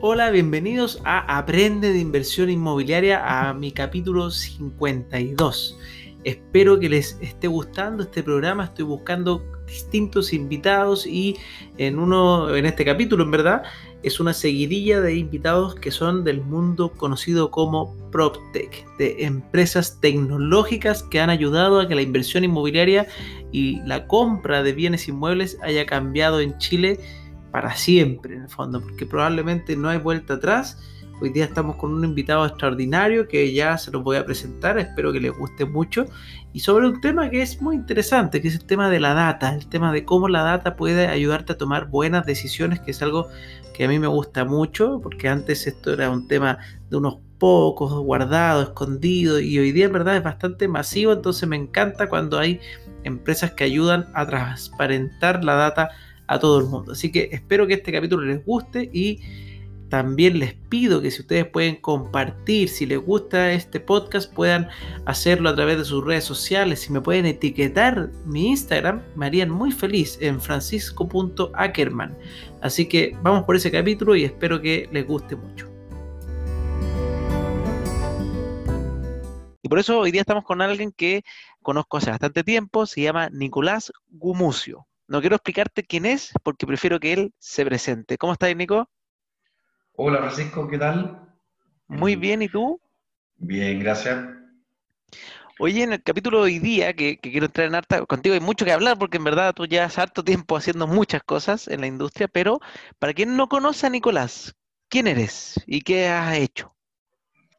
Hola, bienvenidos a Aprende de Inversión Inmobiliaria a mi capítulo 52. Espero que les esté gustando este programa. Estoy buscando distintos invitados y en uno en este capítulo en verdad es una seguidilla de invitados que son del mundo conocido como PropTech, de empresas tecnológicas que han ayudado a que la inversión inmobiliaria y la compra de bienes inmuebles haya cambiado en Chile para siempre en el fondo, porque probablemente no hay vuelta atrás. Hoy día estamos con un invitado extraordinario que ya se los voy a presentar, espero que les guste mucho, y sobre un tema que es muy interesante, que es el tema de la data, el tema de cómo la data puede ayudarte a tomar buenas decisiones, que es algo que a mí me gusta mucho, porque antes esto era un tema de unos pocos, guardado, escondido, y hoy día en verdad es bastante masivo, entonces me encanta cuando hay empresas que ayudan a transparentar la data a todo el mundo. Así que espero que este capítulo les guste y también les pido que si ustedes pueden compartir, si les gusta este podcast, puedan hacerlo a través de sus redes sociales. Si me pueden etiquetar mi Instagram, me harían muy feliz en francisco.ackerman. Así que vamos por ese capítulo y espero que les guste mucho. Y por eso hoy día estamos con alguien que conozco hace bastante tiempo, se llama Nicolás Gumucio. No quiero explicarte quién es porque prefiero que él se presente. ¿Cómo estás, Nico? Hola, Francisco, ¿qué tal? Muy bien, ¿y tú? Bien, gracias. Oye, en el capítulo de hoy día, que, quiero entrar en harta, contigo hay mucho que hablar porque en verdad tú ya has harto tiempo haciendo muchas cosas en la industria, pero para quien no conoce a Nicolás, ¿quién eres y qué has hecho?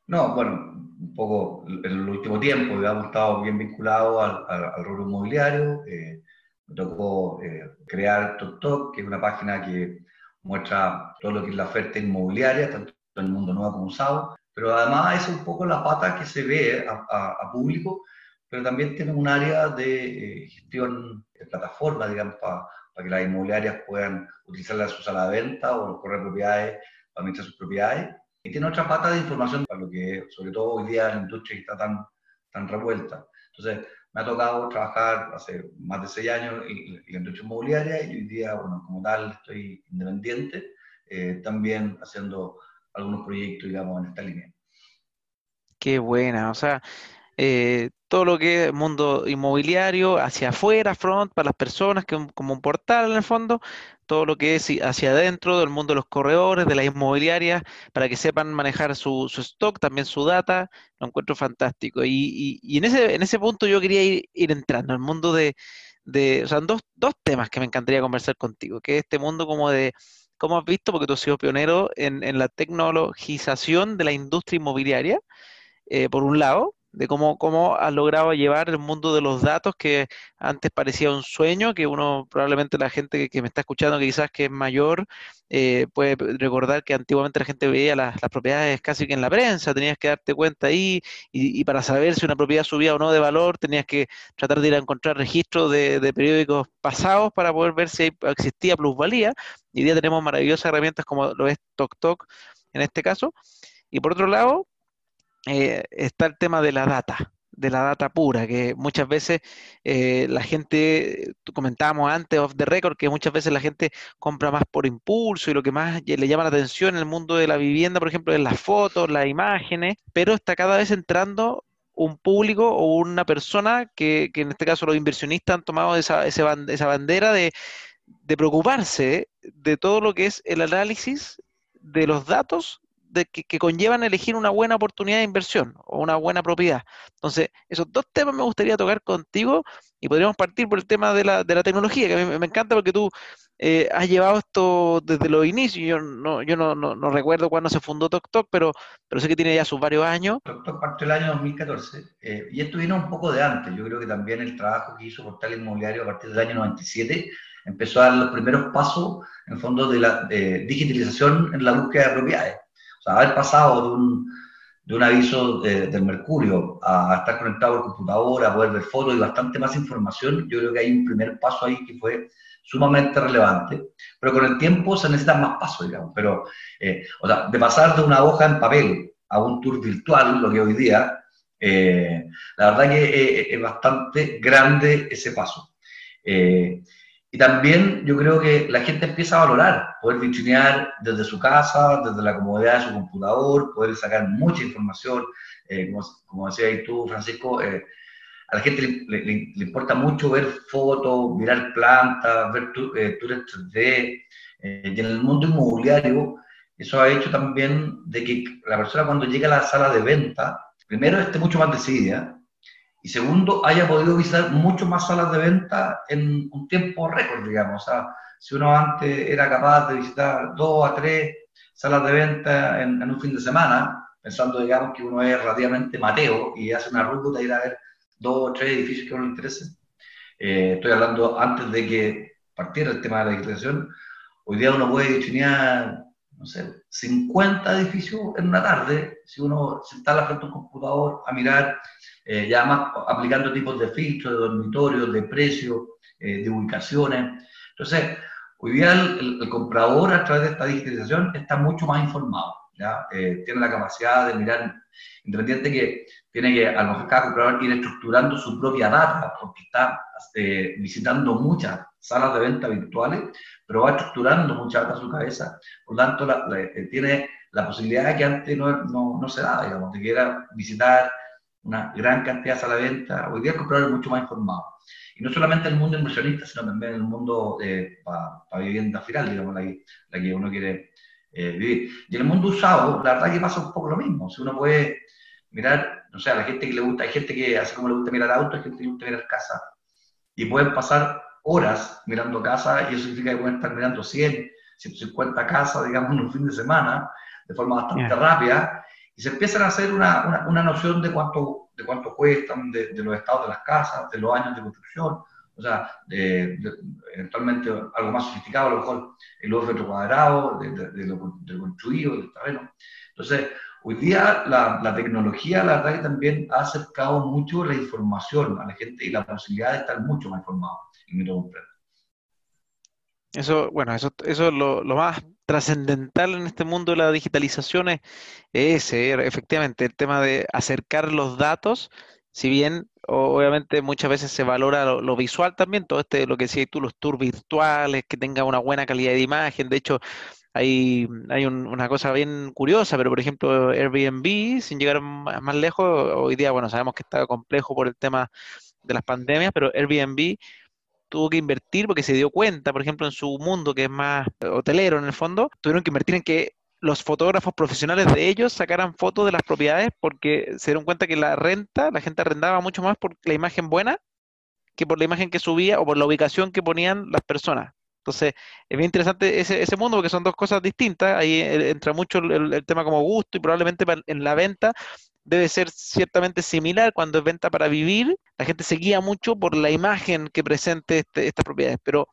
No, bueno, un poco en el último tiempo, digamos, estado bien vinculado al, al, rubro inmobiliario. Eh, me tocó eh, crear TokTok, que es una página que muestra todo lo que es la oferta inmobiliaria, tanto en el mundo nuevo como usado, pero además es un poco la pata que se ve a, público, pero también tiene un área de eh, gestión de plataforma, digamos, para, que las inmobiliarias puedan utilizarla en su sala de venta o los correos de propiedades para administrar sus propiedades. Y tiene otra pata de información para lo que, sobre todo hoy día, la industria está tan, tan revuelta. Entonces, me ha tocado trabajar hace más de seis años en, la industria inmobiliaria y hoy día, bueno, como tal, estoy independiente, eh, también haciendo algunos proyectos, digamos, en esta línea. Qué buena, o sea, eh, todo lo que es mundo inmobiliario, hacia afuera, front, para las personas, que como un portal en el fondo, todo lo que es hacia adentro del mundo de los corredores, de las inmobiliarias, para que sepan manejar su, stock, también su data, lo encuentro fantástico. Y, en, ese, en ese punto yo quería ir, entrando al mundo de, de o sea, dos, dos temas que me encantaría conversar contigo, que es este mundo como de, ¿cómo has visto? Porque tú has sido pionero en, en la tecnologización de la industria inmobiliaria, eh, por un lado, de cómo, cómo has logrado llevar el mundo de los datos que antes parecía un sueño, que uno, probablemente la gente que, me está escuchando, que quizás que es mayor, eh, puede recordar que antiguamente la gente veía las, propiedades casi que en la prensa, tenías que darte cuenta ahí y, para saber si una propiedad subía o no de valor, tenías que tratar de ir a encontrar registros de, periódicos pasados para poder ver si existía plusvalía. Y hoy día tenemos maravillosas herramientas como lo es TokTok en este caso. Y por otro lado, eh, está el tema de la data, de la data pura, que muchas veces eh, la gente, comentábamos antes off the record, que muchas veces la gente compra más por impulso y lo que más le llama la atención en el mundo de la vivienda, por ejemplo, es las fotos, las imágenes, pero está cada vez entrando un público o una persona que, en este caso los inversionistas han tomado esa, esa bandera de, de preocuparse de todo lo que es el análisis de los datos que, conllevan elegir una buena oportunidad de inversión o una buena propiedad. Entonces, esos dos temas me gustaría tocar contigo y podríamos partir por el tema de la, de la tecnología, que a mí me encanta porque tú eh, has llevado esto desde los inicios. Yo no, yo no, no, recuerdo cuándo se fundó TokTok, pero, pero sé que tiene ya sus varios años. TokTok partió el año 2014 eh, y esto vino un poco de antes. Yo creo que también el trabajo que hizo Portal Inmobiliario a partir del año 97 empezó a dar los primeros pasos en fondo de la digitalización en la búsqueda de propiedades. Haber pasado de un, de un aviso del Mercurio a, estar conectado por computadora, a poder ver fotos y bastante más información, yo creo que hay un primer paso ahí que fue sumamente relevante, pero con el tiempo se necesitan más pasos, digamos. Pero, eh, o sea, de pasar de una hoja en papel a un tour virtual, lo que hoy día, eh, la verdad que es bastante grande ese paso. Eh, Y también yo creo que la gente empieza a valorar poder vitrinear desde su casa, desde la comodidad de su computador, poder sacar mucha información. Eh, como, como decías tú, Francisco, eh, a la gente le, le, importa mucho ver fotos, mirar plantas, ver eh, tours 3D. y en el mundo inmobiliario, eso ha hecho también de que la persona cuando llega a la sala de venta, primero esté mucho más decidida, y segundo, haya podido visitar mucho más salas de venta en un tiempo récord, digamos. O sea, si uno antes era capaz de visitar dos a tres salas de venta en, un fin de semana, pensando, digamos, que uno es relativamente mateo y hace una ruta y ir a ver dos o tres edificios que a uno le interesen. Eh, estoy hablando antes de que partiera el tema de la digitalización. Hoy día uno puede diseñar, no sé, 50 edificios en una tarde, si uno se instala frente a un computador a mirar eh, ya más aplicando tipos de filtros, de dormitorios, de precios, eh, de ubicaciones. Entonces, hoy día el, comprador a través de esta digitalización está mucho más informado, ¿ya? Eh, tiene la capacidad de mirar, independiente que tiene que a lo mejor cada comprador ir estructurando su propia data, porque está visitando muchas salas de venta virtuales, pero va estructurando mucha data en su cabeza, por lo tanto tiene la posibilidad que antes no, no, no se daba, digamos, de que era visitar una gran cantidad a la venta. Hoy día el comprador es mucho más informado. Y no solamente en el mundo inversionista, sino también en el mundo para vivienda final, digamos, la que, la que uno quiere eh, vivir. Y en el mundo usado, la verdad que pasa un poco lo mismo. Si uno puede mirar, no sé, a la gente que le gusta, hay gente que, así como le gusta mirar autos, hay gente que le gusta mirar casa. Y pueden pasar horas mirando casa, y eso significa que pueden estar mirando 100, 150 casas, digamos, en un fin de semana, de forma bastante rápida, y se empiezan a hacer una, una, noción de cuánto, de cuánto cuestan, de, los estados de las casas, de los años de construcción, o sea, eventualmente algo más sofisticado, a lo mejor el metro cuadrado, de, de, lo, construido, del terreno. Entonces, hoy día la, la, tecnología, la verdad que también ha acercado mucho la información a la gente y la posibilidad de estar mucho más informado en el Eso, bueno, eso, eso es lo, lo más trascendental en este mundo de la digitalización es ese, efectivamente, el tema de acercar los datos, si bien obviamente muchas veces se valora lo, visual también, todo este, lo que decías tú, los tours virtuales, que tenga una buena calidad de imagen, de hecho hay, hay una cosa bien curiosa, pero por ejemplo Airbnb, sin llegar más, más lejos, hoy día, bueno, sabemos que está complejo por el tema de las pandemias, pero Airbnb tuvo que invertir porque se dio cuenta, por ejemplo, en su mundo que es más hotelero en el fondo, tuvieron que invertir en que los fotógrafos profesionales de ellos sacaran fotos de las propiedades porque se dieron cuenta que la renta, la gente arrendaba mucho más por la imagen buena que por la imagen que subía o por la ubicación que ponían las personas. Entonces, es bien interesante ese, ese mundo porque son dos cosas distintas. Ahí eh, entra mucho el, el tema como gusto y probablemente en la venta debe ser ciertamente similar cuando es venta para vivir. La gente se guía mucho por la imagen que presente este, estas propiedades, pero,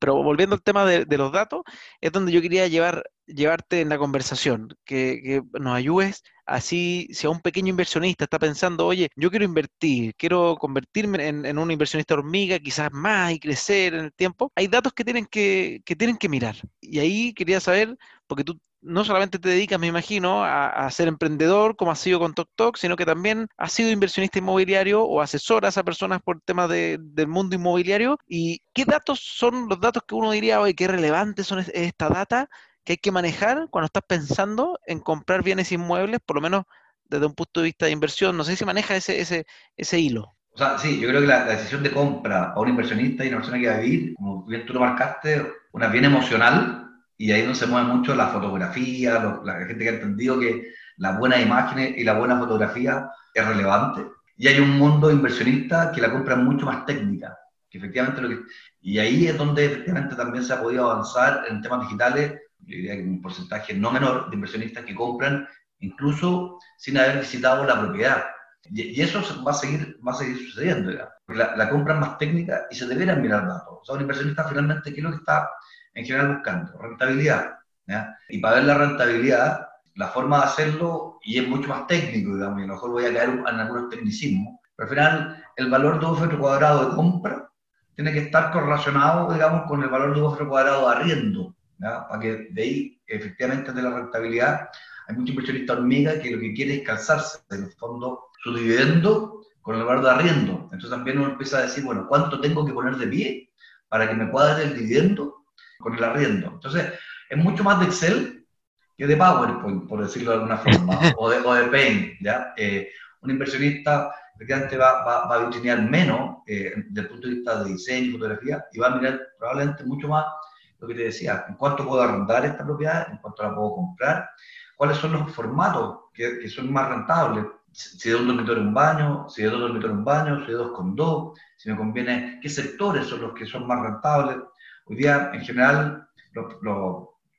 pero volviendo al tema de, los datos, es donde yo quería llevar, llevarte en la conversación, que, nos ayudes así, si a un pequeño inversionista está pensando, oye, yo quiero invertir, quiero convertirme en, en un inversionista hormiga, quizás más y crecer en el tiempo, hay datos que tienen que, que tienen que mirar. Y ahí quería saber, porque tú no solamente te dedicas, me imagino, a, ser emprendedor, como has sido con TokTok, sino que también has sido inversionista inmobiliario o asesoras a personas por temas de, del mundo inmobiliario. ¿Y qué datos son los datos que uno diría, oye, qué relevantes son esta data que hay que manejar cuando estás pensando en comprar bienes inmuebles, por lo menos desde un punto de vista de inversión? No sé si maneja ese, ese, ese hilo. O sea, sí, yo creo que la, decisión de compra a un inversionista y una persona que va a vivir, como bien tú lo marcaste, una bien emocional, y ahí donde se mueve mucho la fotografía, la gente que ha entendido que las buenas imágenes y la buena fotografía es relevante. Y hay un mundo inversionista que la compra mucho más técnica, que efectivamente lo que, y ahí es donde efectivamente también se ha podido avanzar en temas digitales, yo diría que un porcentaje no menor de inversionistas que compran incluso sin haber visitado la propiedad. Y, eso va a seguir, va a seguir sucediendo. La, la compra es más técnica y se deberán mirar datos. O sea, un inversionista finalmente, ¿qué es lo que está en general buscando? Rentabilidad. Y para ver la rentabilidad, la forma de hacerlo, y es mucho más técnico, digamos, y a lo mejor voy a caer en algunos tecnicismos, pero al final el valor de un metro cuadrado de compra tiene que estar correlacionado, digamos, con el valor de un metro cuadrado de arriendo, para que de ahí, efectivamente, de la rentabilidad, hay muchos inversionistas hormiga que lo que quiere es calzarse, en el fondo, su dividendo con el valor de arriendo. Entonces también uno empieza a decir, bueno, ¿cuánto tengo que poner de pie para que me dar el dividendo con el arriendo. Entonces, es mucho más de Excel que de PowerPoint, por decirlo de alguna forma, o, de, o de Paint, ¿ya? Eh, un inversionista efectivamente va, va, va a vitrinear menos eh, desde el punto de vista de diseño y fotografía y va a mirar probablemente mucho más lo que te decía, en cuánto puedo arrendar esta propiedad, en cuánto la puedo comprar, cuáles son los formatos que, que son más rentables, si de un dormitorio un baño, si de dos dormitorios un baño, si de dos con dos, si me conviene, qué sectores son los que son más rentables. Hoy día, en general,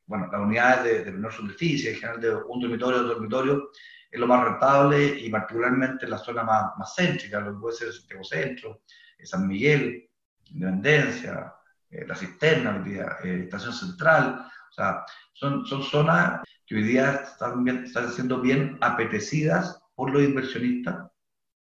bueno, las unidades de, de menor superficie, en general de un dormitorio, dos dormitorios, es lo más rentable y particularmente en la zona más, más céntrica, lo que puede ser Santiago Centro, San Miguel, Independencia, eh, La Cisterna, eh, Estación Central, o sea, son, son zonas que hoy día están, están siendo bien apetecidas por los inversionistas,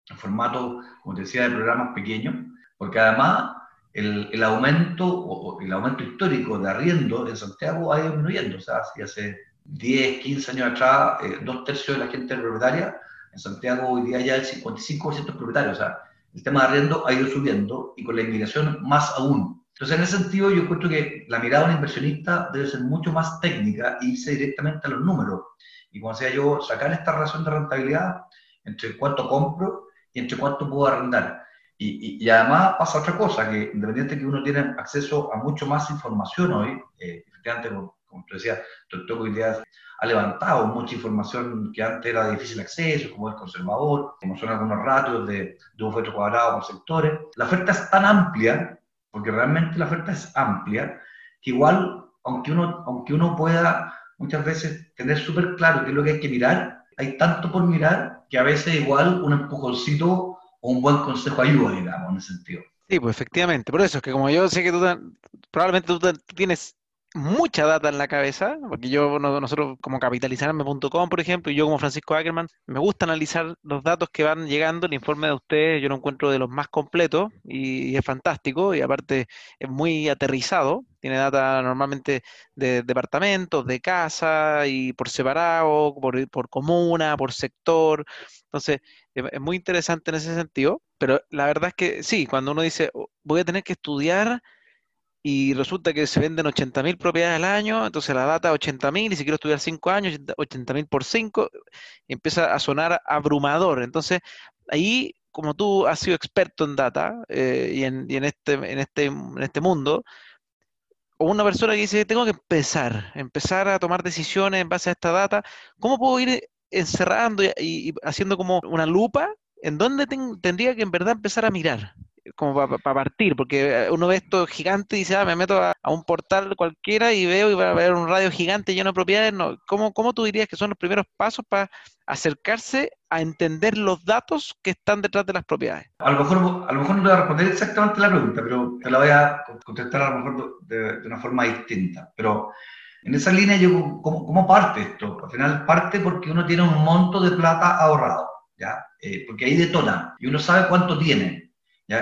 en formato, como te decía, de programas pequeños, porque además el, el aumento, o, el aumento histórico de arriendo en Santiago ha ido disminuyendo, o sea, si hace 10, 15 años atrás, eh, dos tercios de la gente propietaria, en Santiago hoy día ya el 55% es propietario, o sea, el tema de arriendo ha ido subiendo y con la inmigración más aún. Entonces, en ese sentido, yo encuentro que la mirada de un inversionista debe ser mucho más técnica e irse directamente a los números. Y como decía yo, sacar esta relación de rentabilidad entre cuánto compro y entre cuánto puedo arrendar. Y, y, además pasa otra cosa, que independiente que uno tiene acceso a mucho más información hoy, eh, efectivamente, como te decía, Doctor hoy ha levantado mucha información que antes era de difícil acceso, como el conservador, como son algunos ratios de, de un metro cuadrado por sectores. La oferta es tan amplia, porque realmente la oferta es amplia, que igual, aunque uno, aunque uno pueda muchas veces tener súper claro qué es lo que hay que mirar, hay tanto por mirar que a veces igual un empujoncito un buen consejo ayuda, digamos, en ese sentido. Sí, pues efectivamente. Por eso es que como yo sé que tú probablemente tú tienes mucha data en la cabeza, porque yo, nosotros como capitalizarme.com, por ejemplo, y yo como Francisco Ackerman, me gusta analizar los datos que van llegando, el informe de ustedes yo lo encuentro de los más completos y, es fantástico y aparte es muy aterrizado, tiene data normalmente de departamentos, de casa y por separado, por, por comuna, por sector, entonces es muy interesante en ese sentido, pero la verdad es que sí, cuando uno dice oh, voy a tener que estudiar y resulta que se venden 80.000 propiedades al año, entonces la data es 80.000 y si quiero estudiar 5 años, 80.000 por 5, empieza a sonar abrumador. Entonces, ahí, como tú has sido experto en data eh, y, en, y en, este, en, este, en este mundo, o una persona que dice, tengo que empezar, empezar a tomar decisiones en base a esta data, ¿cómo puedo ir encerrando y, haciendo como una lupa? ¿En dónde tendría que en verdad empezar a mirar? como para partir, porque eh, uno ve esto gigante y dice, ah, me meto a, un portal cualquiera y veo y va a haber un radio gigante lleno de propiedades. No, ¿cómo, ¿Cómo tú dirías que son los primeros pasos para acercarse a entender los datos que están detrás de las propiedades? A lo mejor, a lo mejor no te voy a responder exactamente la pregunta, pero te la voy a contestar a lo mejor de una forma distinta. Pero en esa línea, yo, ¿cómo, ¿cómo, parte esto? Al final parte porque uno tiene un monto de plata ahorrado, ¿ya? Eh, porque ahí detona y uno sabe cuánto tiene.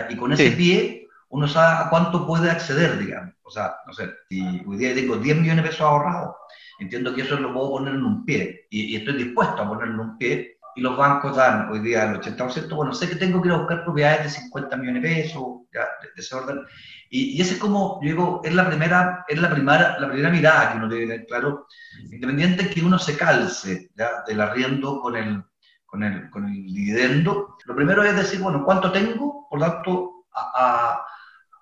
Y con ese pie uno sabe a cuánto puede acceder, digamos. O sea, no sé, si hoy día tengo 10 millones de pesos ahorrados, entiendo que eso lo puedo poner en un pie y, estoy dispuesto a ponerlo en un pie y los bancos dan hoy día el 80%, bueno, sé que tengo que ir a buscar propiedades de 50 millones de pesos, ya, de, ese orden. Y, y, ese es como, yo digo, es la primera, es la primera, la primera mirada que uno debe tener claro, independiente que uno se calce ¿ya? del arriendo con el, con el, con el dividendo, lo primero es decir, bueno, ¿cuánto tengo? Por tanto, a,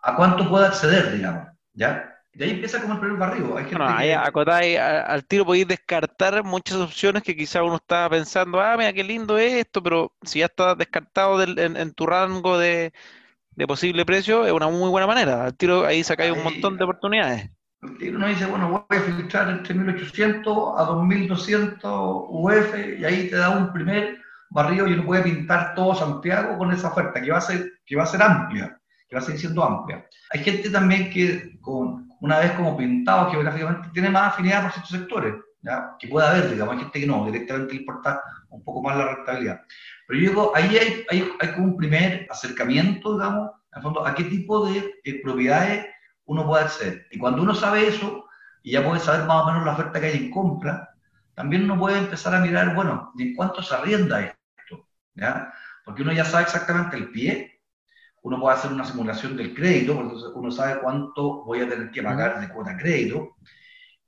a, a cuánto puedo acceder, digamos, ¿ya? De ahí empieza como el primer barrio. Hay gente ahí que... al tiro podéis descartar muchas opciones que quizá uno estaba pensando, ah, mira qué lindo es esto, pero si ya está descartado del, en, en, tu rango de, de, posible precio, es una muy buena manera. Al tiro ahí sacáis un montón de oportunidades. Y uno dice, bueno, voy a filtrar entre 1800 a 2200 UF y ahí te da un primer barrio y uno puede pintar todo Santiago con esa oferta que va a ser, que va a ser amplia, que va a seguir siendo amplia. Hay gente también que con, una vez como pintado geográficamente tiene más afinidad por ciertos sectores, ¿ya? que puede haber, digamos, hay gente que no, directamente le importa un poco más la rentabilidad. Pero yo digo, ahí hay, hay, hay como un primer acercamiento, digamos, en fondo, a qué tipo de propiedades uno puede acceder. Y cuando uno sabe eso, y ya puede saber más o menos la oferta que hay en compra, también uno puede empezar a mirar, bueno, ¿y en cuánto se arrienda esto? ¿Ya? Porque uno ya sabe exactamente el pie, uno puede hacer una simulación del crédito, uno sabe cuánto voy a tener que pagar de cuota crédito,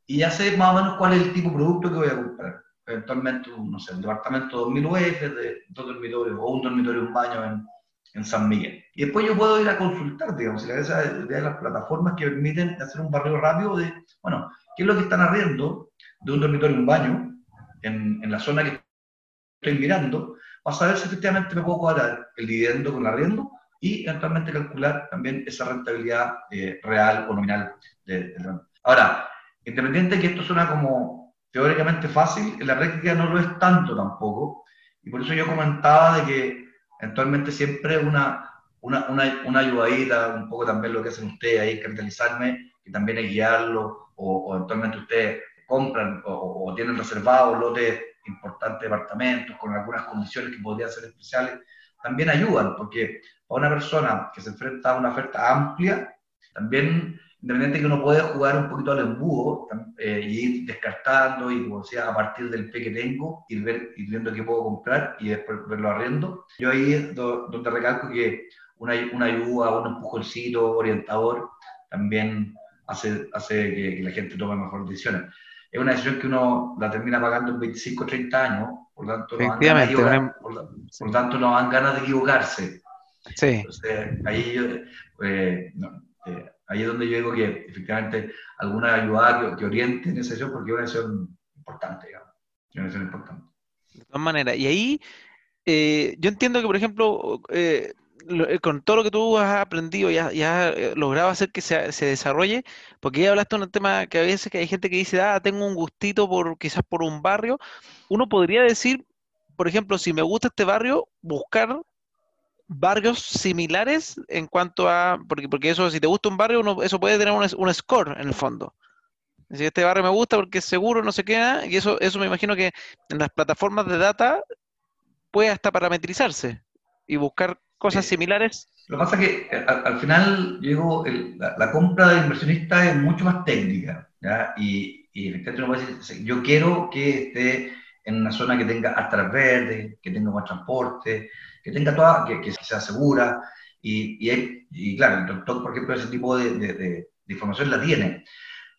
y ya sé más o menos cuál es el tipo de producto que voy a comprar. Eventualmente, no sé, un departamento de 2000 UF, de dos dormitorios, o un dormitorio y un baño en, en San Miguel. Y después yo puedo ir a consultar, digamos, de las plataformas que permiten hacer un barrio rápido de, bueno, ¿qué es lo que están arriendo de un dormitorio y un baño en, en la zona que estoy mirando? Para saber si efectivamente me puedo cuadrar el dividendo con el arriendo y eventualmente calcular también esa rentabilidad eh, real o nominal de, Ahora, independiente de que esto suena como teóricamente fácil, en la práctica no lo es tanto tampoco, y por eso yo comentaba de que eventualmente siempre una, una, una, una ayudadita, un poco también lo que hacen ustedes ahí, capitalizarme, y también es guiarlo, o, eventualmente ustedes compran o, o tienen reservados lotes importantes departamentos con algunas condiciones que podrían ser especiales, también ayudan, porque a una persona que se enfrenta a una oferta amplia, también, independiente que uno puede jugar un poquito al embudo eh, y ir descartando y, como decía, a partir del P que tengo, ir, ver, ir viendo qué puedo comprar y después verlo arriendo. Yo ahí es donde recalco que una, una ayuda, un empujoncito orientador también hace, hace que, la gente tome mejores decisiones. Es una decisión que uno la termina pagando en 25 o 30 años, por tanto, no dan por, tanto no dan ganas de equivocarse. Sí. Entonces, ahí, eh, eh, ahí es donde yo digo que efectivamente alguna ayuda que, oriente en esa decisión, porque es una decisión importante, digamos. Es una importante. De todas maneras, y ahí eh, yo entiendo que, por ejemplo, con todo lo que tú has aprendido y has, logrado hacer que se, se, desarrolle, porque ya hablaste de un tema que a veces que hay gente que dice, ah, tengo un gustito por quizás por un barrio, uno podría decir, por ejemplo, si me gusta este barrio, buscar barrios similares en cuanto a, porque, porque eso, si te gusta un barrio, uno, eso puede tener un, un score en el fondo. Si este barrio me gusta porque es seguro, no se queda, y eso, eso me imagino que en las plataformas de data puede hasta parametrizarse y buscar cosas similares. Lo que pasa es que eh, al, final, digo, la, compra de inversionista es mucho más técnica, ¿ya? Y, y yo quiero que esté en una zona que tenga arteras verdes, que tenga buen transporte, que tenga toda, que, que sea segura. Y, y, y, claro, el doctor, por ejemplo, ese tipo de, de, información la tiene.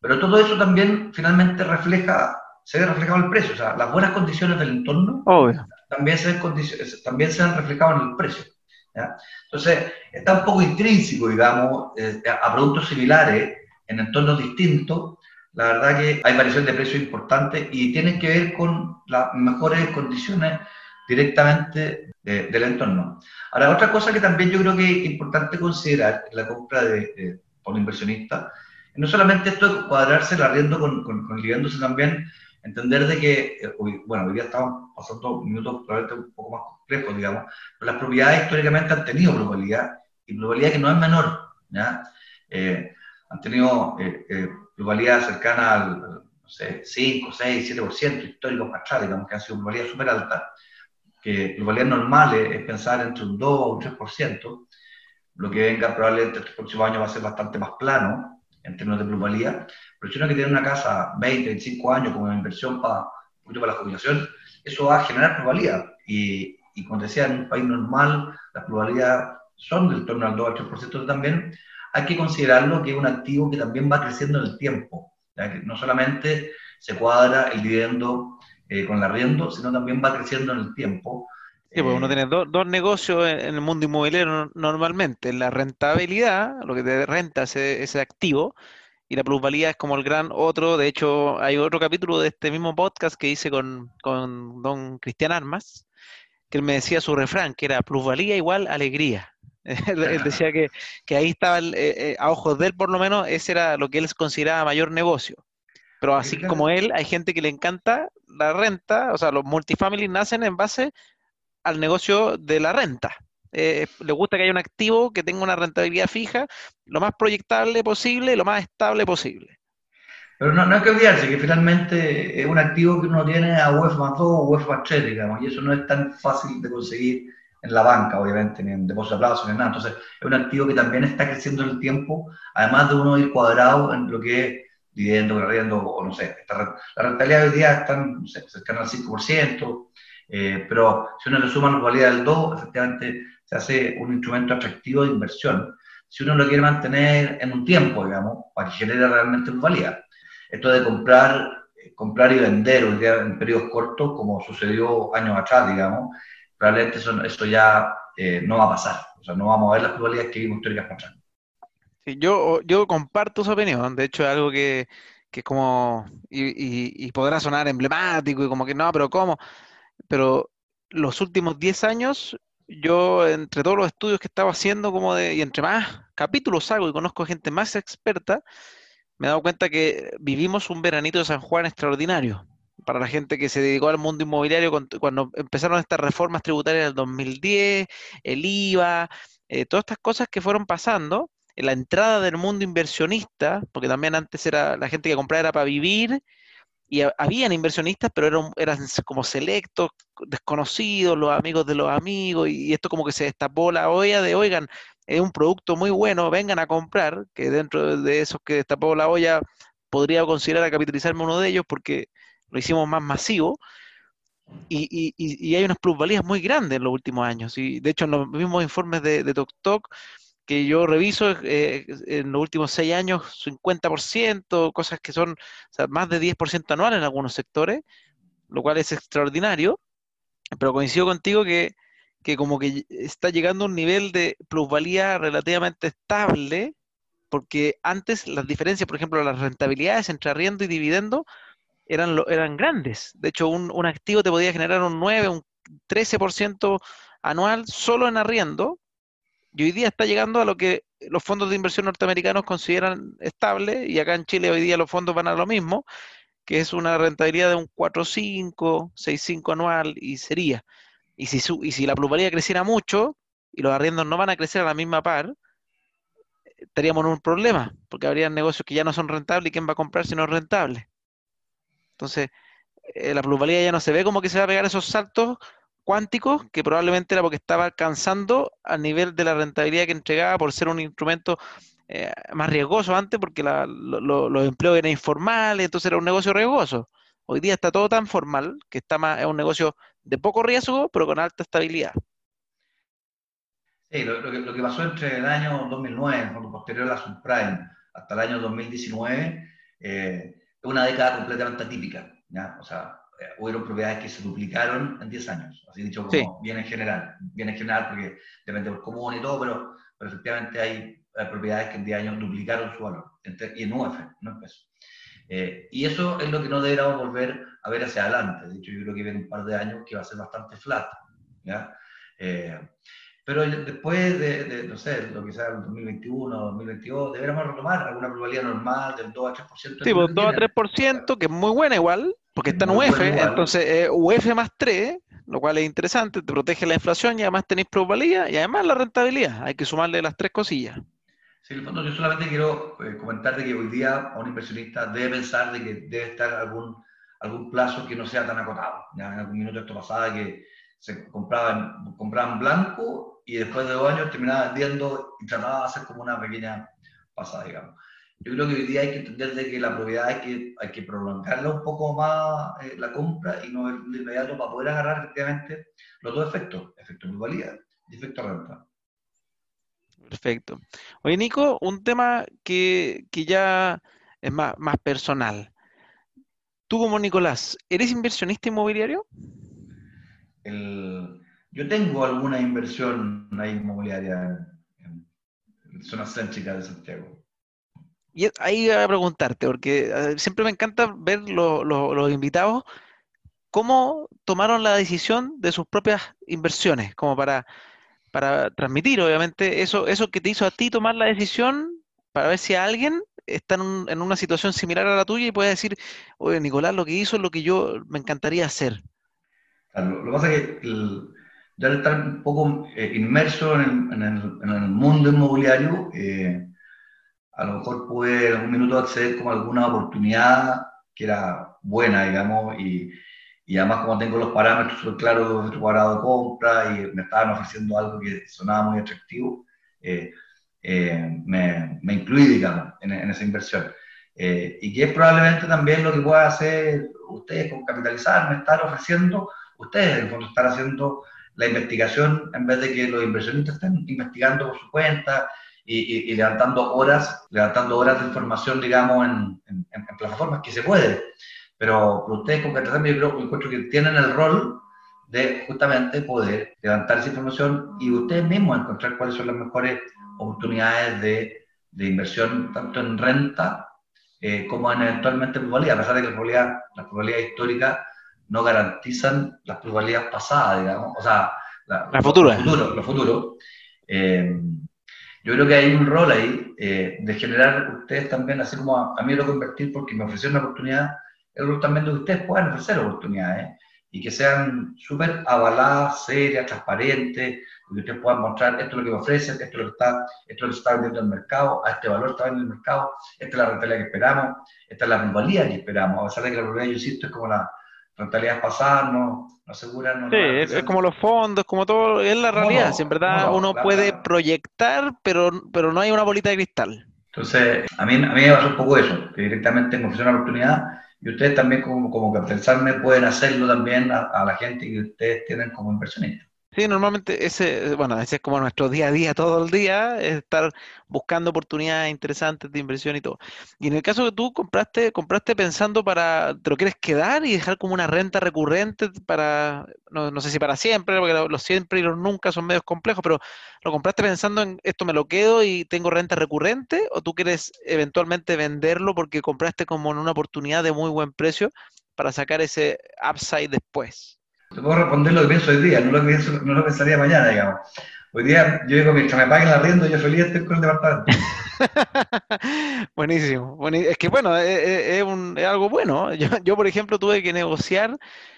Pero todo eso también finalmente refleja, se ve reflejado en el precio. O sea, las buenas condiciones del entorno También, se también se han reflejado en el precio. Entonces, está un poco intrínseco, digamos, eh, a productos similares en entornos distintos, la verdad que hay variación de precios importantes y tienen que ver con las mejores condiciones directamente del entorno. Ahora, otra cosa que también yo creo que es importante considerar en la compra de, por un inversionista, no solamente esto de cuadrarse el arriendo con, con, con también, entender de que, eh, bueno, hoy día estamos pasando minutos probablemente un poco más complejos, digamos, pero las propiedades históricamente han tenido probabilidad, y probabilidad que no es menor, ¿ya? Eh, han tenido eh, eh pluralidad cercana al, no sé, 5, 6, 7% históricos más atrás, digamos que han sido pluralidad súper alta, que pluralidad normal es, pensar entre un 2 o un 3%, lo que venga probablemente este próximo año va a ser bastante más plano en términos de pluralidad, pero si uno que tiene una casa 20, 25 años como inversión para, para la jubilación, eso va a generar pluralidad. Y, y como decía, en un país normal, las pluralidades son del torno al 2 al 3% también, hay que considerarlo que es un activo que también va creciendo en el tiempo. Que no solamente se cuadra el dividendo eh, con el arriendo, sino también va creciendo en el tiempo. Sí, porque uno eh, tiene dos negocios en, el mundo inmobiliario normalmente. La rentabilidad, lo que te renta ese, ese activo, y la plusvalía es como el gran otro. De hecho, hay otro capítulo de este mismo podcast que hice con, con don Cristian Armas, que él me decía su refrán, que era plusvalía igual alegría. él decía que, que ahí estaba, eh, eh, a ojos de él por lo menos, ese era lo que él consideraba mayor negocio. Pero así como él, hay gente que le encanta la renta, o sea, los multifamily nacen en base al negocio de la renta. Eh, le gusta que haya un activo que tenga una rentabilidad fija, lo más proyectable posible, lo más estable posible. Pero no, no hay que olvidarse que finalmente es un activo que uno tiene a UF más 2 o UF más 3, digamos, y eso no es tan fácil de conseguir en la banca, obviamente, ni en depósito de plazo, ni nada. Entonces, es un activo que también está creciendo en el tiempo, además de uno ir cuadrado en lo que es dividendo, arriendo, o no sé. la rentabilidad hoy día está no cercana al 5%, eh, pero si uno le suma la probabilidad del 2, efectivamente se hace un instrumento atractivo de inversión si uno lo quiere mantener en un tiempo, digamos, para que genere realmente valía. Esto de comprar, comprar y vender en periodos cortos, como sucedió años atrás, digamos, probablemente eso, ya eh, no va a pasar. O sea, no vamos a ver las probabilidades que vimos históricas para. Sí, yo, yo comparto su opinión. De hecho, es algo que, que es como, y, y, podrá sonar emblemático y como que no, pero ¿cómo? Pero los últimos 10 años, yo entre todos los estudios que estaba haciendo, como de, y entre más capítulos hago y conozco gente más experta, me he dado cuenta que vivimos un veranito de San Juan extraordinario. Para la gente que se dedicó al mundo inmobiliario cuando empezaron estas reformas tributarias del 2010, el IVA, eh, todas estas cosas que fueron pasando, la entrada del mundo inversionista, porque también antes era la gente que compraba era para vivir, y habían inversionistas, pero eran, eran como selectos, desconocidos, los amigos de los amigos, y esto como que se destapó la olla de, oigan, es un producto muy bueno, vengan a comprar, que dentro de esos que destapó la olla podría considerar a capitalizarme uno de ellos porque lo hicimos más masivo. Y, hay unas plusvalías muy grandes en los últimos años. Y de hecho, en los mismos informes de, de TokTok que yo reviso eh, en los últimos seis años, 50%, cosas que son más de 10% anual en algunos sectores, lo cual es extraordinario. Pero coincido contigo que que como que está llegando a un nivel de plusvalía relativamente estable, porque antes las diferencias, por ejemplo, las rentabilidades entre arriendo y dividendo eran, eran grandes. De hecho, un, un activo te podía generar un 9, un 13% anual solo en arriendo, y hoy día está llegando a lo que los fondos de inversión norteamericanos consideran estable, y acá en Chile hoy día los fondos van a lo mismo, que es una rentabilidad de un 4,5, 6,5 anual, y sería. Y si, y si la plusvalía creciera mucho y los arriendos no van a crecer a la misma par, estaríamos en un problema, porque habría negocios que ya no son rentables y quién va a comprar si no es rentable. Entonces, eh, la plusvalía ya no se ve como que se va a pegar esos saltos cuánticos, que probablemente era porque estaba alcanzando al nivel de la rentabilidad que entregaba por ser un instrumento eh, más riesgoso antes, porque los empleos eran informales, entonces era un negocio riesgoso. Hoy día está todo tan formal que está más, es un negocio de poco riesgo, pero con alta estabilidad. Sí, lo, que, pasó entre el año 2009, cuando posterior a la subprime, hasta el año 2019, eh, es una década completamente atípica. ¿ya? O sea, eh, hubo propiedades que se duplicaron en 10 años, así dicho como bien en general, bien en general porque depende del común y todo, pero, pero efectivamente hay, propiedades que en 10 años duplicaron su valor, y en UF, no en pesos. Eh, y eso es lo que no deberíamos volver a ver hacia adelante. De hecho, yo creo que viene un par de años que va a ser bastante flat. ¿ya? Eh, pero después de, no sé, lo que sea el 2021, 2022, deberíamos retomar alguna probabilidad normal del 2 a 3%. Sí, pues 2 a 3%, que es muy buena igual, porque está en UF, entonces eh, UF más 3, lo cual es interesante, te protege la inflación y además tenéis probabilidad y además la rentabilidad. Hay que sumarle las tres cosillas. Sí, en el fondo yo solamente quiero eh, comentarte que hoy día a un inversionista debe pensar de que debe estar algún, algún plazo que no sea tan acotado. Ya en algún minuto esto pasaba que se compraban, compraban blanco y después de dos años terminaba vendiendo y trataba de hacer como una pequeña pasada, digamos. Yo creo que hoy día hay que entender de que la propiedad hay que, hay que prolongarla un poco más eh, la compra y no de inmediato para poder agarrar efectivamente los dos efectos, efecto de y efecto renta. Perfecto. Oye, Nico, un tema que, ya es más, más personal. Tú como Nicolás, ¿eres inversionista inmobiliario? Yo tengo alguna inversión inmobiliaria en, zona céntrica de Santiago. Y ahí voy a preguntarte, porque siempre me encanta ver los invitados cómo tomaron la decisión de sus propias inversiones, como para para transmitir, obviamente, eso, eso que te hizo a ti tomar la decisión para ver si alguien está en, una situación similar a la tuya y puede decir, oye, Nicolás, lo que hizo es lo que yo me encantaría hacer. Lo, que pasa es que ya al estar un poco eh, inmerso en el, mundo inmobiliario, eh, a lo mejor pude en algún minuto acceder como a alguna oportunidad que era buena, digamos, y, y además como tengo los parámetros claros de cuadrado de compra y me estaban ofreciendo algo que sonaba muy atractivo, eh, eh, me, me, incluí, digamos, en, esa inversión. Eh, y que es probablemente también lo que pueda hacer ustedes con capitalizar, me estar ofreciendo, ustedes en el fondo estar haciendo la investigación en vez de que los inversionistas estén investigando por su cuenta y, levantando horas, levantando horas de información, digamos, en, plataformas que se puede. Pero, ustedes con Catatán yo creo encuentro que tienen el rol de justamente poder levantar esa información y ustedes mismos encontrar cuáles son las mejores oportunidades de, de inversión, tanto en renta eh, como en eventualmente probabilidad, a pesar de que las probabilidades, las probabilidades históricas no garantizan las probabilidades pasadas, digamos, o sea, la, la futura. Los futuros. Eh, yo creo que hay un rol ahí eh, de generar ustedes también, así como a, mí lo convertir porque me ofrecieron una oportunidad, el rol también de que ustedes puedan ofrecer oportunidades y que sean súper avaladas, serias, transparentes, que ustedes puedan mostrar esto es lo que me ofrecen, esto es lo que está, esto es lo que está vendiendo en el mercado, a este valor está vendiendo en el mercado, esta es la rentabilidad que esperamos, esta es la pluralidad que esperamos, a pesar de que la pluralidad, yo insisto, es como la rentabilidad pasada, no, no asegura. No, sí, es, como los fondos, como todo, es la realidad, si en verdad uno puede proyectar, pero, pero no hay una bolita de cristal. Entonces, a mí, a mí me pasó un poco eso, que directamente me ofrecieron una oportunidad y ustedes también como, como que pensarme pueden hacerlo también a, a, la gente que ustedes tienen como inversionistas. Sí, normalmente ese, bueno, ese es como nuestro día a día todo el día, es estar buscando oportunidades interesantes de inversión y todo. Y en el caso que tú compraste, compraste pensando para, ¿te lo quieres quedar y dejar como una renta recurrente para, no, no sé si para siempre, porque los siempre y los nunca son medios complejos, pero ¿lo compraste pensando en esto me lo quedo y tengo renta recurrente? ¿O tú quieres eventualmente venderlo porque compraste como en una oportunidad de muy buen precio para sacar ese upside después? Te puedo responder lo que pienso hoy día, no lo pienso, no lo pensaría mañana, digamos. Hoy día yo digo, mientras me paguen la rienda, yo feliz estoy con el departamento. Buenísimo. Es que bueno, es, un, es algo bueno. Yo, por ejemplo, tuve que negociar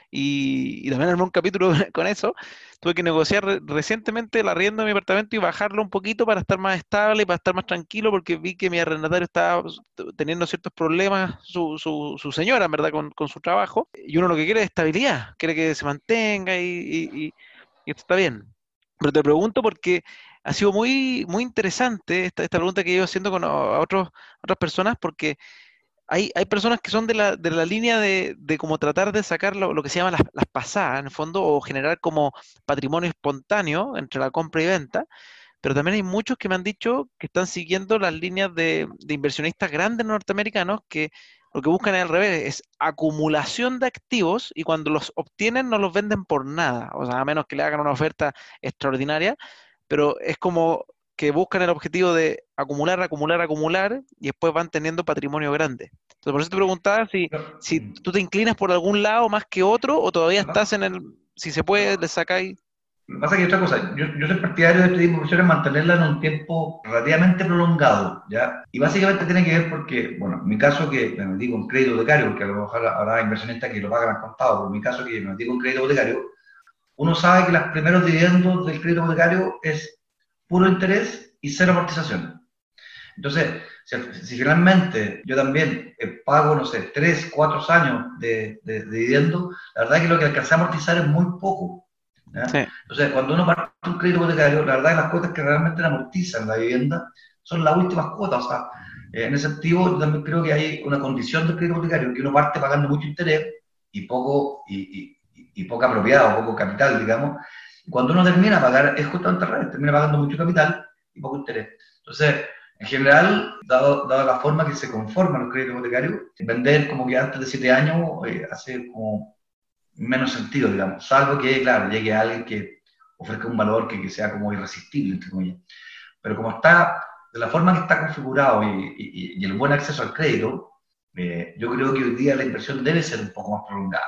y, también armé un capítulo con eso. Tuve que negociar recientemente el arriendo de mi apartamento y bajarlo un poquito para estar más estable y para estar más tranquilo porque vi que mi arrendatario estaba teniendo ciertos problemas, su, su, señora, en verdad, con, su trabajo. Y uno lo que quiere es estabilidad, quiere que se mantenga y, esto está bien. Pero te pregunto porque ha sido muy, muy interesante esta, esta pregunta que yo haciendo con otros, otras personas porque hay, hay personas que son de la, de la línea de, de como tratar de sacar lo, que se llama las, las, pasadas, en el fondo, o generar como patrimonio espontáneo entre la compra y venta, pero también hay muchos que me han dicho que están siguiendo las líneas de, de inversionistas grandes norteamericanos que lo que buscan es al revés, es acumulación de activos y cuando los obtienen no los venden por nada, o sea, a menos que le hagan una oferta extraordinaria, pero es como que buscan el objetivo de acumular, acumular, acumular y después van teniendo patrimonio grande. Entonces, por eso te preguntaba si, si tú te inclinas por algún lado más que otro o todavía estás en el, si se puede, le sacáis. Pasa que otra cosa, yo, yo soy partidario de este tipo de inversiones mantenerla en un tiempo relativamente prolongado, ¿ya? Y básicamente tiene que ver porque, bueno, en mi caso que me metí con crédito becario, porque a lo mejor habrá inversionistas que lo pagan al contado, pero en mi caso que me metí con crédito becario, uno sabe que los primeros dividendos del crédito becario es puro interés y cero amortización. Entonces, si, finalmente yo también eh, pago, no sé, tres, cuatro años de, de, dividendo, la verdad es que lo que alcancé a amortizar es muy poco. Entonces, cuando uno parte un crédito hipotecario, la verdad es que las cuotas que realmente amortizan la vivienda son las últimas cuotas. O sea, en ese sentido, yo también creo que hay una condición del crédito hipotecario que uno parte pagando mucho interés y poco y, y, y poca propiedad o poco capital, digamos, cuando uno termina a pagar, es justamente al revés, termina pagando mucho capital y poco interés. Entonces, en general, dado, dado la forma que se conforman los créditos hipotecarios, vender como que antes de siete años eh, hace como menos sentido, digamos, salvo que, claro, llegue alguien que ofrezca un valor que, que sea como irresistible, entre comillas. Pero como está, de la forma que está configurado y, y, y el buen acceso al crédito, eh, yo creo que hoy día la inversión debe ser un poco más prolongada.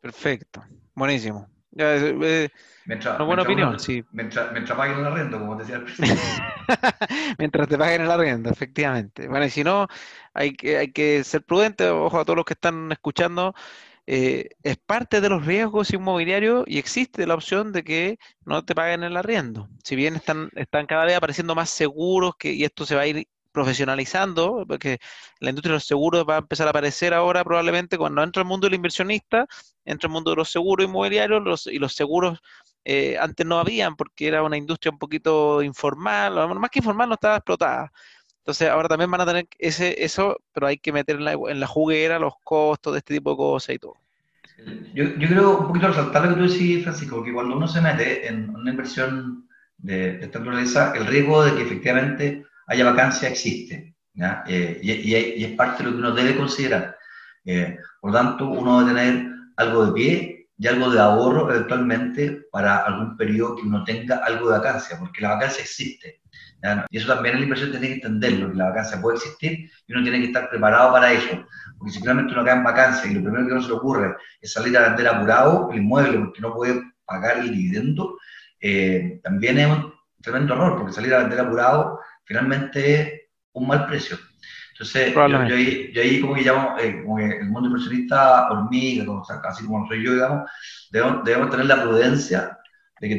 Perfecto, buenísimo. Ya, eh, una buena opinión, sí. Mientras, paguen el arriendo, como decía mientras te paguen el arriendo, efectivamente. Bueno, y si no, hay que, hay que ser prudente, ojo a todos los que están escuchando. Eh, es parte de los riesgos inmobiliarios y existe la opción de que no te paguen el arriendo. Si bien están, están cada vez apareciendo más seguros que, y esto se va a ir profesionalizando, porque la industria de los seguros va a empezar a aparecer ahora probablemente cuando entra el mundo del inversionista, entra el mundo de los seguros inmobiliarios y los seguros eh, antes no habían porque era una industria un poquito informal, más que informal no estaba explotada. Entonces ahora también van a tener ese, eso, pero hay que meter en la, en la juguera los costos de este tipo de cosas y todo. Yo, yo creo un poquito resaltar lo que tú decís, Francisco, que cuando uno se mete en una inversión de, esta naturaleza, el riesgo de que efectivamente haya vacancia existe. Eh, y, y, es parte de lo que uno debe considerar. Eh, por lo tanto, uno debe tener algo de pie y algo de ahorro eventualmente para algún periodo que uno tenga algo de vacancia, porque la vacancia existe. Y eso también el inversor tiene que entenderlo, que la vacancia puede existir y uno tiene que estar preparado para eso. Porque si finalmente uno cae en vacancia y lo primero que uno se le ocurre es salir a vender apurado el inmueble porque no puede pagar el dividendo, eh, también es un tremendo error, porque salir a vender apurado finalmente es un mal precio. Entonces, yo, ahí, como que llamo, eh, como que el mundo inversionista hormiga, como, así como soy yo, digamos, debemos, debemos tener la prudencia de que,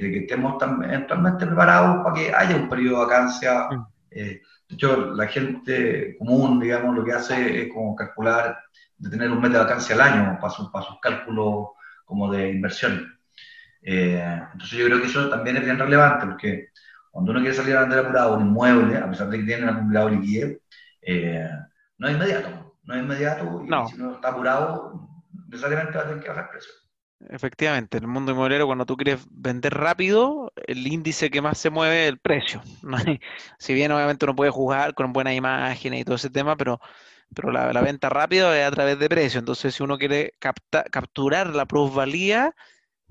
de que, estemos eventualmente preparados para que haya un periodo de vacancia. Eh, de hecho, la gente común, digamos, lo que hace es como calcular, de tener un mes de vacancia al año para, para sus cálculos como de inversión. Eh, entonces yo creo que eso también es bien relevante, porque cuando uno quiere salir a vender apurado un inmueble, a pesar de que tiene acumulado liquidez, eh, no es inmediato. No es inmediato y si no está apurado, necesariamente va a tener que bajar precio. Efectivamente, en el mundo inmobiliario cuando tú quieres vender rápido, el índice que más se mueve es el precio. si bien obviamente uno puede jugar con buenas imágenes y todo ese tema, pero, pero la, venta rápida es a través de precio. Entonces, si uno quiere capturar la plusvalía,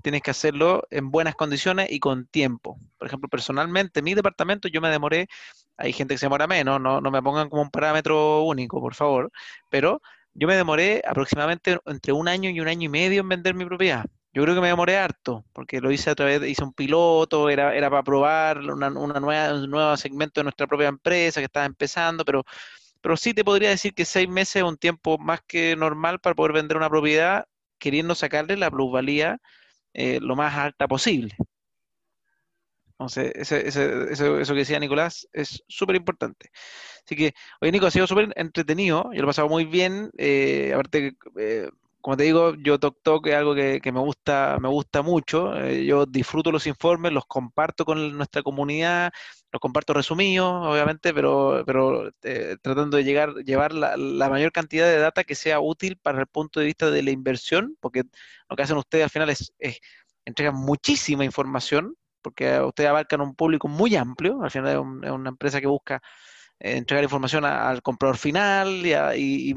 tienes que hacerlo en buenas condiciones y con tiempo. Por ejemplo, personalmente, en mi departamento yo me demoré, hay gente que se demora menos, no, no me pongan como un parámetro único, por favor, pero yo me demoré aproximadamente entre un año y un año y medio en vender mi propiedad. Yo creo que me demoré harto, porque lo hice a través, hice un piloto, era, era para probar una, una nueva, un nuevo segmento de nuestra propia empresa que estaba empezando, pero, pero sí te podría decir que seis meses es un tiempo más que normal para poder vender una propiedad, queriendo sacarle la plusvalía eh, lo más alta posible. Entonces, eso, que decía Nicolás es súper importante. Así que, oye, Nico, ha sido súper entretenido, yo lo he pasado muy bien, eh, aparte, eh, como te digo, yo Tok Tok es algo que, me gusta me gusta mucho, eh, yo disfruto los informes, los comparto con nuestra comunidad, los comparto resumidos, obviamente, pero, pero tratando de llegar, llevar la, mayor cantidad de data que sea útil para el punto de vista de la inversión, porque lo que hacen ustedes al final es, es muchísima información, porque ustedes abarcan un público muy amplio, al final es, una empresa que busca eh, entregar información al comprador final y,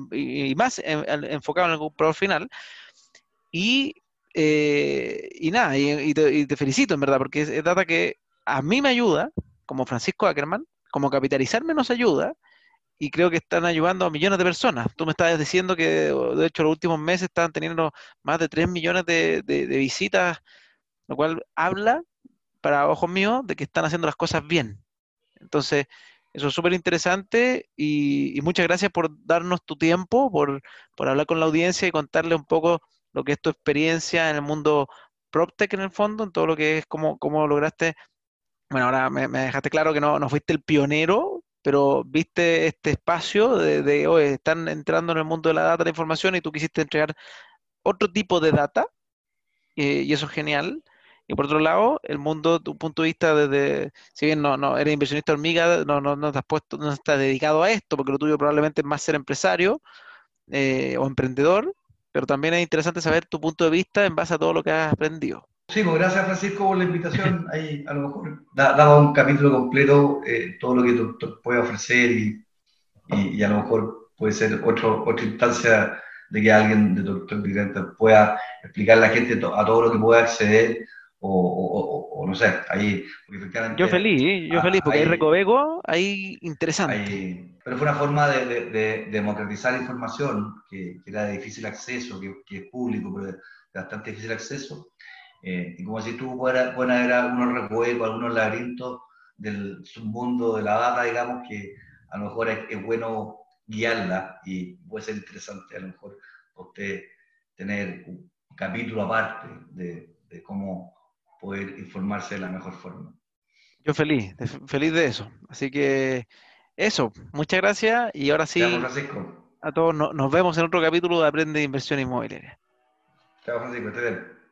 más enfocado en el comprador final. Y, eh, y nada, y, te, felicito en verdad, porque es, data que a mí me ayuda, como Francisco Ackerman, como capitalizarme nos ayuda, y creo que están ayudando a millones de personas. Tú me estabas diciendo que, de hecho, los últimos meses estaban teniendo más de 3 millones de visitas, lo cual habla para ojos míos de que están haciendo las cosas bien. Entonces, eso es súper interesante y, muchas gracias por darnos tu tiempo, por, hablar con la audiencia y contarle un poco lo que es tu experiencia en el mundo PropTech en el fondo, en todo lo que es cómo, cómo lograste. Bueno, ahora me, dejaste claro que no, no, fuiste el pionero, pero viste este espacio de, hoy están entrando en el mundo de la data, de la información y tú quisiste entregar otro tipo de data eh, y eso es genial. Y por otro lado, el mundo, tu punto de vista desde, si bien no, no eres inversionista hormiga, no, no, no te has puesto, no estás dedicado a esto, porque lo tuyo probablemente es más ser empresario eh, o emprendedor, pero también es interesante saber tu punto de vista en base a todo lo que has aprendido. Sí, pues gracias Francisco por la invitación. Ahí a lo mejor daba un capítulo completo eh, todo lo que tú, puedes ofrecer y, y, a lo mejor puede ser otro, otra instancia de que alguien de Doctor Vigilante pueda explicar a la gente a todo lo que pueda acceder o, no sé, ahí, Yo feliz, yo feliz, porque hay Recoveco, ahí interesante. pero fue una forma de, democratizar información que, era de difícil acceso, que, es público, pero de, bastante difícil acceso. Eh, y como si tú puedas ver algunos recovecos, algunos laberintos del submundo de la data, digamos, que a lo mejor es, bueno guiarla y puede ser interesante a lo mejor usted tener un capítulo aparte de, de cómo poder informarse de la mejor forma. Yo feliz, feliz de eso. Así que eso, muchas gracias y ahora sí, a todos nos vemos en otro capítulo de Aprende Inversión Inmobiliaria. Chao Francisco, te